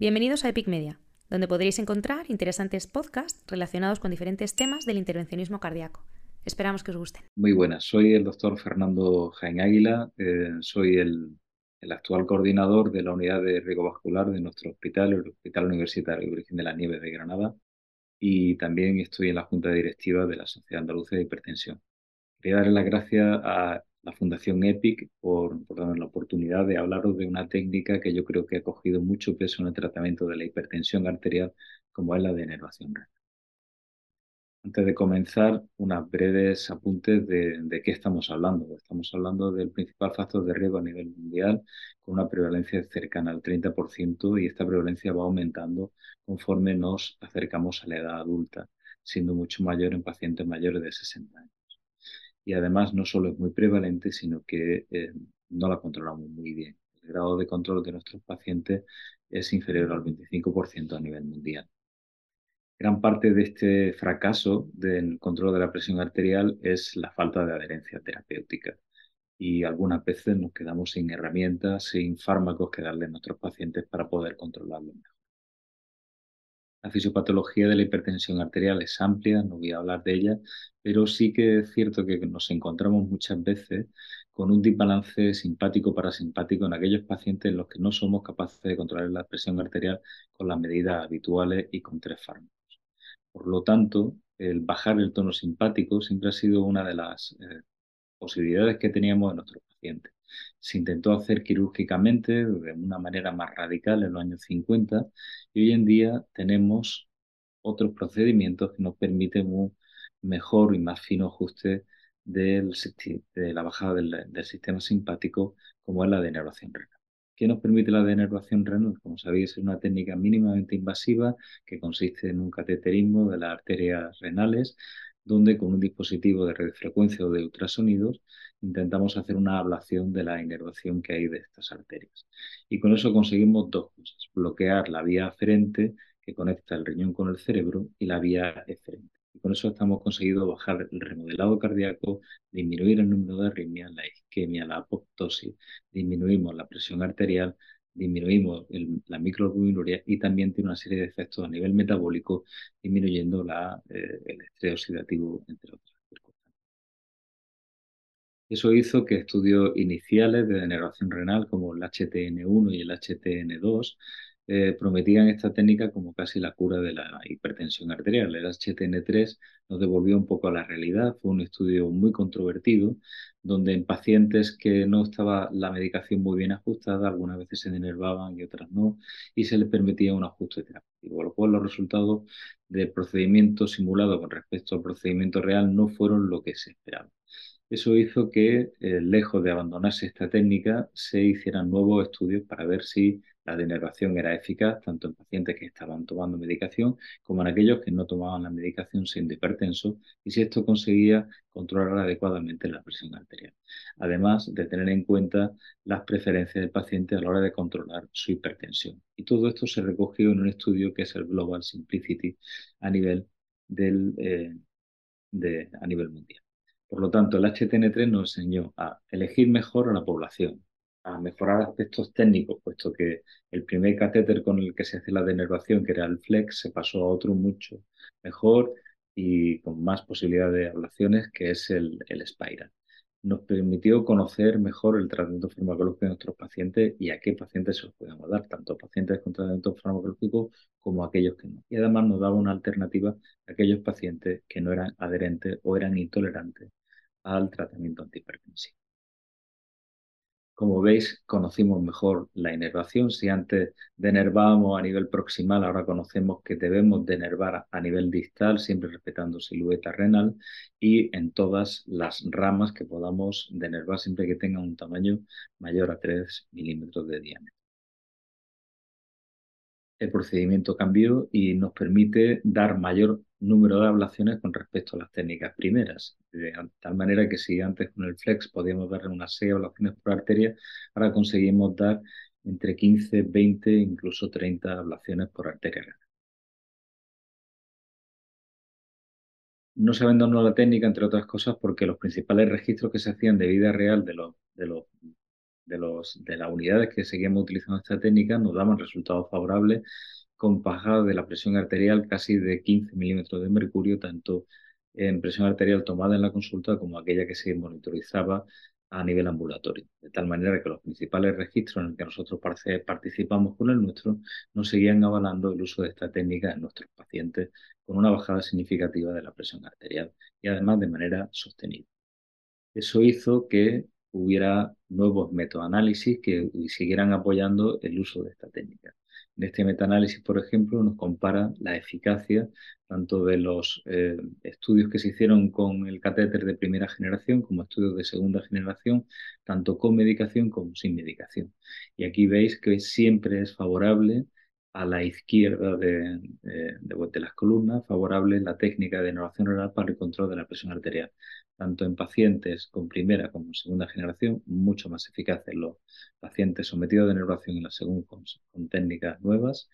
Bienvenidos a Epic Media, donde podréis encontrar interesantes podcasts relacionados con diferentes temas del intervencionismo cardíaco. Esperamos que os gusten. Muy buenas, soy el doctor Fernando Jaén Águila, eh, soy el, actual coordinador de la unidad de riesgo vascular de nuestro hospital, el Hospital Universitario Virgen de la Nieves de Granada, y también estoy en la Junta Directiva de la Sociedad Andaluza de Hipertensión. Quería darle las gracias a la Fundación EPIC por, por darnos la oportunidad de hablaros de una técnica que yo creo que ha cogido mucho peso en el tratamiento de la hipertensión arterial, como es la denervación renal. Antes de comenzar, unas breves apuntes de, de, qué estamos hablando. Estamos hablando del principal factor de riesgo a nivel mundial, con una prevalencia cercana al 30%, y esta prevalencia va aumentando conforme nos acercamos a la edad adulta, siendo mucho mayor en pacientes mayores de 60 años y además no solo es muy prevalente, sino que eh, no la controlamos muy bien. El grado de control de nuestros pacientes es inferior al 25% a nivel mundial. Gran parte de este fracaso del control de la presión arterial es la falta de adherencia terapéutica y algunas veces nos quedamos sin herramientas, sin fármacos que darle a nuestros pacientes para poder controlarlo mejor. La fisiopatología de la hipertensión arterial es amplia, no voy a hablar de ella, pero sí que es cierto que nos encontramos muchas veces con un desbalance simpático-parasimpático en aquellos pacientes en los que no somos capaces de controlar la presión arterial con las medidas habituales y con tres fármacos. Por lo tanto, el bajar el tono simpático siempre ha sido una de las eh, posibilidades que teníamos en nuestros pacientes. Se intentó hacer quirúrgicamente de una manera más radical en los años 50 y hoy en día tenemos otros procedimientos que nos permiten un mejor y más fino ajuste del, de la bajada del, sistema simpático, como es la denervación renal. ¿Qué nos permite la denervación renal? Como sabéis, es una técnica mínimamente invasiva que consiste en un cateterismo de las arterias renales donde con un dispositivo de radiofrecuencia o de ultrasonidos intentamos hacer una ablación de la inervación que hay de estas arterias. Y con eso conseguimos dos cosas, bloquear la vía aferente que conecta el riñón con el cerebro y la vía eferente. Y con eso estamos conseguido bajar el remodelado cardíaco, disminuir el número de arritmias, la isquemia, la apoptosis, disminuimos la presión arterial disminuimos la microalbuminuria y también tiene una serie de efectos a nivel metabólico, disminuyendo la, eh, el estrés oxidativo, entre otras circunstancias. Eso hizo que estudios iniciales de denervación renal como el HTN1 y el HTN2 eh, prometían esta técnica como casi la cura de la hipertensión arterial. El HTN3 nos devolvió un poco a la realidad, fue un estudio muy controvertido, donde en pacientes que no estaba la medicación muy bien ajustada, algunas veces se denervaban y otras no, y se les permitía un ajuste terapéutico, con lo cual los resultados del procedimiento simulado con respecto al procedimiento real no fueron lo que se esperaba. Eso hizo que, eh, lejos de abandonarse esta técnica, se hicieran nuevos estudios para ver si la denervación era eficaz tanto en pacientes que estaban tomando medicación como en aquellos que no tomaban la medicación siendo hipertensos y si esto conseguía controlar adecuadamente la presión arterial. Además de tener en cuenta las preferencias del paciente a la hora de controlar su hipertensión. Y todo esto se recogió en un estudio que es el Global Simplicity a nivel, del, eh, de, a nivel mundial. Por lo tanto, el HTN3 nos enseñó a elegir mejor a la población, a mejorar aspectos técnicos, puesto que el primer catéter con el que se hace la denervación, que era el Flex, se pasó a otro mucho mejor y con más posibilidades de ablaciones, que es el, el Spiral. Nos permitió conocer mejor el tratamiento farmacológico de nuestros pacientes y a qué pacientes se los podemos dar, tanto pacientes con tratamiento farmacológico como aquellos que no. Y además nos daba una alternativa a aquellos pacientes que no eran adherentes o eran intolerantes al tratamiento antihipertensivo. Como veis, conocimos mejor la inervación. Si antes denervábamos a nivel proximal, ahora conocemos que debemos denervar a nivel distal, siempre respetando silueta renal y en todas las ramas que podamos denervar, siempre que tengan un tamaño mayor a 3 milímetros de diámetro el procedimiento cambió y nos permite dar mayor número de ablaciones con respecto a las técnicas primeras. De tal manera que si antes con el flex podíamos dar unas 6 ablaciones por arteria, ahora conseguimos dar entre 15, 20, incluso 30 ablaciones por arteria No se abandonó la técnica, entre otras cosas, porque los principales registros que se hacían de vida real de los, de los de, los, de las unidades que seguíamos utilizando esta técnica nos daban resultados favorables con bajada de la presión arterial casi de 15 milímetros de mercurio, tanto en presión arterial tomada en la consulta como aquella que se monitorizaba a nivel ambulatorio. De tal manera que los principales registros en los que nosotros participamos con el nuestro nos seguían avalando el uso de esta técnica en nuestros pacientes con una bajada significativa de la presión arterial y además de manera sostenida. Eso hizo que hubiera nuevos metoanálisis que siguieran apoyando el uso de esta técnica. En este metaanálisis, por ejemplo, nos compara la eficacia tanto de los eh, estudios que se hicieron con el catéter de primera generación como estudios de segunda generación, tanto con medicación como sin medicación. Y aquí veis que siempre es favorable a la izquierda de, de, las columnas, favorable la técnica de innovación renal para el control de la presión arterial tanto en pacientes con primera como segunda generación, mucho más eficaz en los pacientes sometidos a denervación en la segunda con, técnicas nuevas,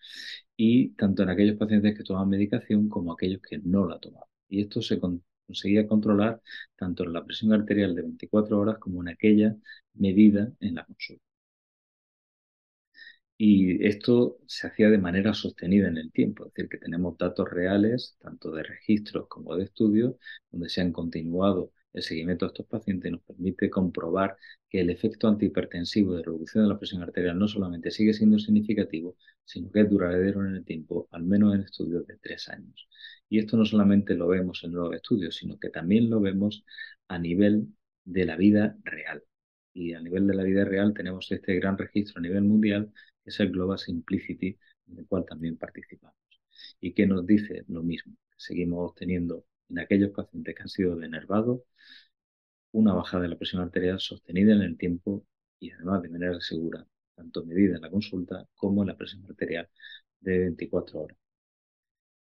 y tanto en aquellos pacientes que toman medicación como aquellos que no la tomaban. Y esto se conseguía controlar tanto en la presión arterial de 24 horas como en aquella medida en la consulta. Y esto se hacía de manera sostenida en el tiempo, es decir, que tenemos datos reales, tanto de registros como de estudios, donde se han continuado el seguimiento de estos pacientes nos permite comprobar que el efecto antihipertensivo de reducción de la presión arterial no solamente sigue siendo significativo, sino que es duradero en el tiempo, al menos en estudios de tres años. Y esto no solamente lo vemos en los estudios, sino que también lo vemos a nivel de la vida real. Y a nivel de la vida real tenemos este gran registro a nivel mundial es el Global Simplicity, en el cual también participamos. Y que nos dice lo mismo, seguimos obteniendo en aquellos pacientes que han sido denervados una bajada de la presión arterial sostenida en el tiempo y además de manera segura, tanto medida en la consulta como en la presión arterial de 24 horas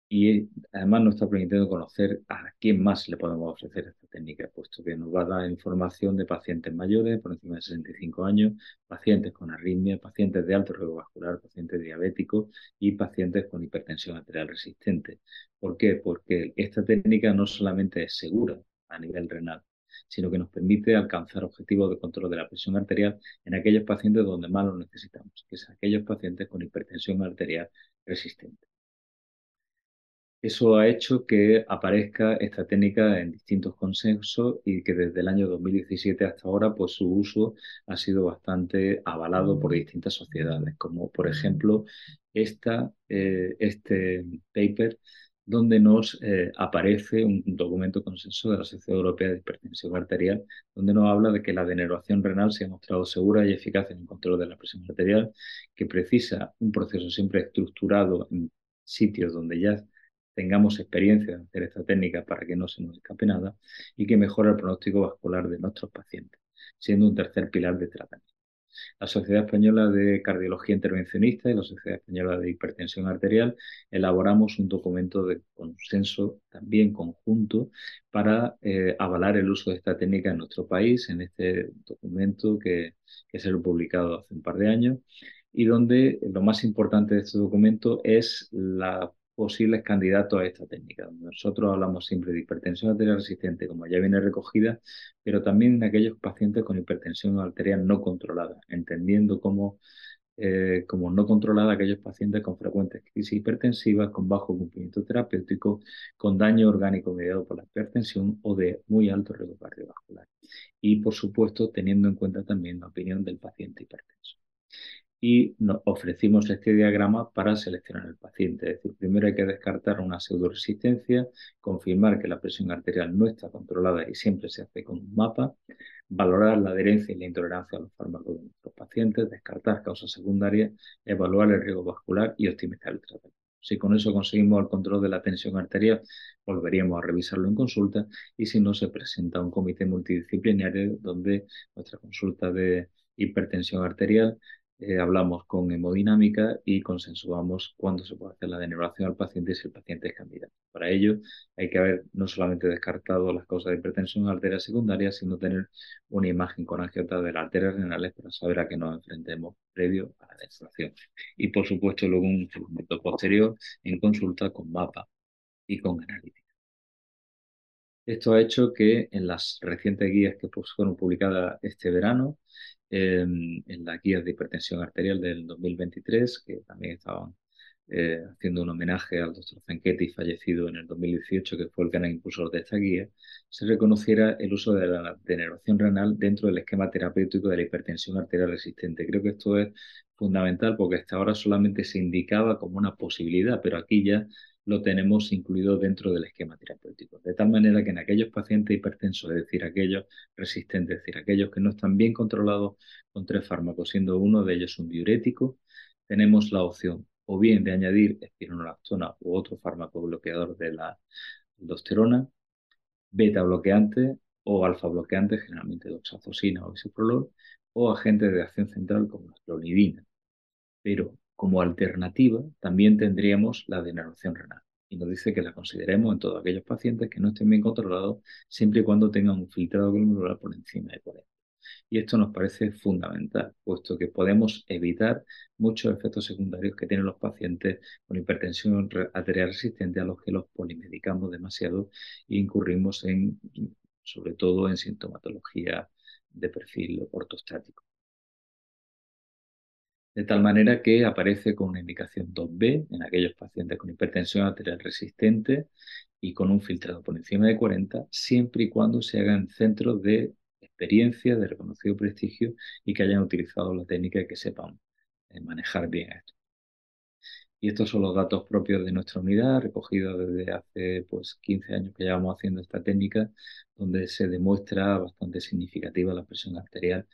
y además nos está permitiendo conocer a quién más le podemos ofrecer esta técnica, puesto que nos va a dar información de pacientes mayores por encima de 65 años, pacientes con arritmia, pacientes de alto riesgo vascular, pacientes diabéticos y pacientes con hipertensión arterial resistente. ¿Por qué? Porque esta técnica no solamente es segura a nivel renal, sino que nos permite alcanzar objetivos de control de la presión arterial en aquellos pacientes donde más lo necesitamos, que es aquellos pacientes con hipertensión arterial resistente. Eso ha hecho que aparezca esta técnica en distintos consensos y que desde el año 2017 hasta ahora pues su uso ha sido bastante avalado por distintas sociedades, como por ejemplo esta, eh, este paper donde nos eh, aparece un documento consenso de la Sociedad Europea de Hipertensión Arterial, donde nos habla de que la denervación renal se ha mostrado segura y eficaz en el control de la presión arterial, que precisa un proceso siempre estructurado en sitios donde ya tengamos experiencia de hacer esta técnica para que no se nos escape nada y que mejore el pronóstico vascular de nuestros pacientes, siendo un tercer pilar de tratamiento. La Sociedad Española de Cardiología Intervencionista y la Sociedad Española de Hipertensión Arterial elaboramos un documento de consenso también conjunto para eh, avalar el uso de esta técnica en nuestro país, en este documento que, que se ha publicado hace un par de años y donde lo más importante de este documento es la posibles candidatos a esta técnica. Nosotros hablamos siempre de hipertensión arterial resistente, como ya viene recogida, pero también en aquellos pacientes con hipertensión arterial no controlada, entendiendo como, eh, como no controlada aquellos pacientes con frecuentes crisis hipertensivas, con bajo cumplimiento terapéutico, con daño orgánico mediado por la hipertensión o de muy alto riesgo cardiovascular. Y, por supuesto, teniendo en cuenta también la opinión del paciente hipertenso y nos ofrecimos este diagrama para seleccionar el paciente. Es decir, primero hay que descartar una pseudoresistencia, confirmar que la presión arterial no está controlada y siempre se hace con un mapa, valorar la adherencia y la intolerancia a los fármacos de nuestros pacientes, descartar causas secundarias, evaluar el riesgo vascular y optimizar el tratamiento. Si con eso conseguimos el control de la tensión arterial, volveríamos a revisarlo en consulta y si no, se presenta un comité multidisciplinario donde nuestra consulta de hipertensión arterial eh, hablamos con hemodinámica y consensuamos cuándo se puede hacer la denervación al paciente y si el paciente es candidato. Para ello hay que haber no solamente descartado las causas de hipertensión en arterias secundarias, sino tener una imagen con angiota de las arterias renales para saber a qué nos enfrentemos previo a la denervación. Y por supuesto luego un seguimiento posterior en consulta con mapa y con analítica. Esto ha hecho que en las recientes guías que pues, fueron publicadas este verano, en las guías de hipertensión arterial del 2023, que también estaban eh, haciendo un homenaje al doctor Zanchetti, fallecido en el 2018, que fue el gran impulsor de esta guía, se reconociera el uso de la denervación renal dentro del esquema terapéutico de la hipertensión arterial resistente. Creo que esto es fundamental porque hasta ahora solamente se indicaba como una posibilidad, pero aquí ya lo tenemos incluido dentro del esquema terapéutico. De tal manera que en aquellos pacientes hipertensos, es decir, aquellos resistentes, es decir, aquellos que no están bien controlados con tres fármacos, siendo uno de ellos un diurético, tenemos la opción o bien de añadir espironolactona u otro fármaco bloqueador de la aldosterona, beta bloqueante o alfa bloqueante, generalmente doxazosina o bisoprolol, o agentes de acción central como la clonidina. Pero como alternativa también tendríamos la denervación renal. Y nos dice que la consideremos en todos aquellos pacientes que no estén bien controlados, siempre y cuando tengan un filtrado glomerular por encima de 40. Y esto nos parece fundamental, puesto que podemos evitar muchos efectos secundarios que tienen los pacientes con hipertensión arterial resistente a los que los polimedicamos demasiado e incurrimos en, sobre todo en sintomatología de perfil ortostático de tal manera que aparece con una indicación 2B en aquellos pacientes con hipertensión arterial resistente y con un filtrado por encima de 40, siempre y cuando se haga en centros de experiencia, de reconocido prestigio y que hayan utilizado la técnica y que sepan eh, manejar bien esto. Y estos son los datos propios de nuestra unidad, recogidos desde hace pues, 15 años que llevamos haciendo esta técnica, donde se demuestra bastante significativa la presión arterial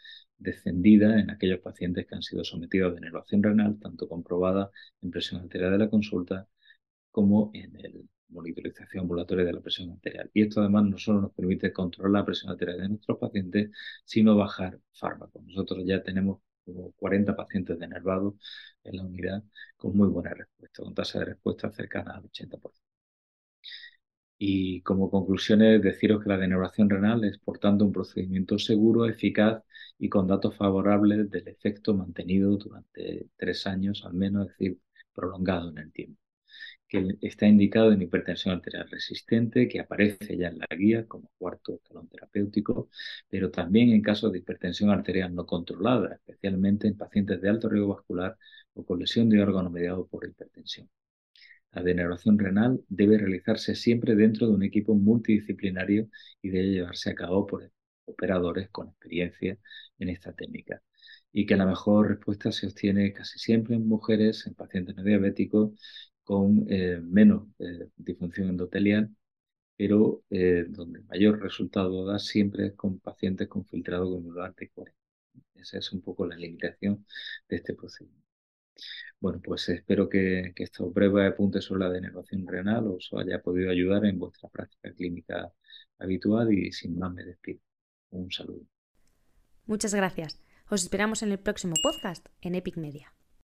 descendida en aquellos pacientes que han sido sometidos a denervación renal, tanto comprobada en presión arterial de la consulta como en el monitorización ambulatoria de la presión arterial. Y esto además no solo nos permite controlar la presión arterial de nuestros pacientes, sino bajar fármacos. Nosotros ya tenemos como 40 pacientes denervados en la unidad con muy buena respuesta, con tasa de respuesta cercana al 80%. Y como conclusiones, deciros que la denervación renal es, por tanto, un procedimiento seguro, eficaz y con datos favorables del efecto mantenido durante tres años al menos, es decir, prolongado en el tiempo que está indicado en hipertensión arterial resistente, que aparece ya en la guía como cuarto escalón terapéutico, pero también en casos de hipertensión arterial no controlada, especialmente en pacientes de alto riesgo vascular o con lesión de órgano mediado por hipertensión. La denervación renal debe realizarse siempre dentro de un equipo multidisciplinario y debe llevarse a cabo por operadores con experiencia en esta técnica y que la mejor respuesta se obtiene casi siempre en mujeres, en pacientes no diabéticos con eh, menos eh, disfunción endotelial, pero eh, donde mayor resultado da siempre es con pacientes con filtrado glomerular T40. Esa es un poco la limitación de este procedimiento. Bueno, pues espero que, que estos breves apuntes sobre la denervación renal os haya podido ayudar en vuestra práctica clínica habitual y sin más me despido. Un saludo. Muchas gracias. Os esperamos en el próximo podcast en Epic Media.